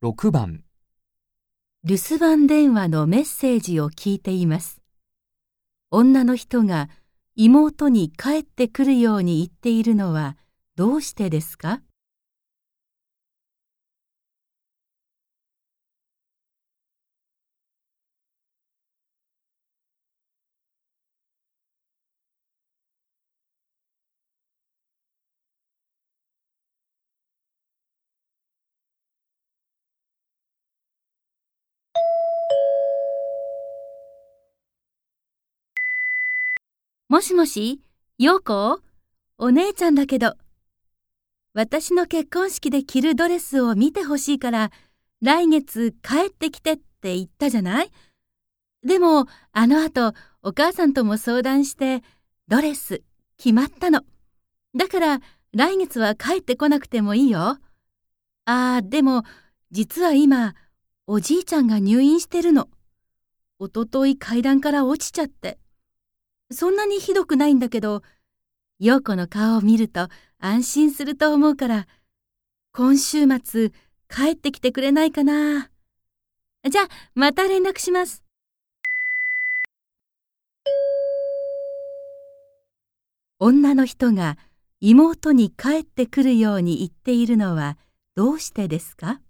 6番留守番電話のメッセージを聞いています。女の人が妹に帰ってくるように言っているのはどうしてですか？もしもし、陽子？お姉ちゃんだけど。私の結婚式で着るドレスを見てほしいから、来月帰ってきてって言ったじゃない？でも、あの後、お母さんとも相談して、ドレス決まったの。だから、来月は帰ってこなくてもいいよ。ああ、でも、実は今、おじいちゃんが入院してるの。おととい階段から落ちちゃって。そんなにひどくないんだけど、陽子の顔を見ると安心すると思うから、今週末帰ってきてくれないかな。じゃあ、また連絡します。女の人が妹に帰ってくるように言っているのはどうしてですか？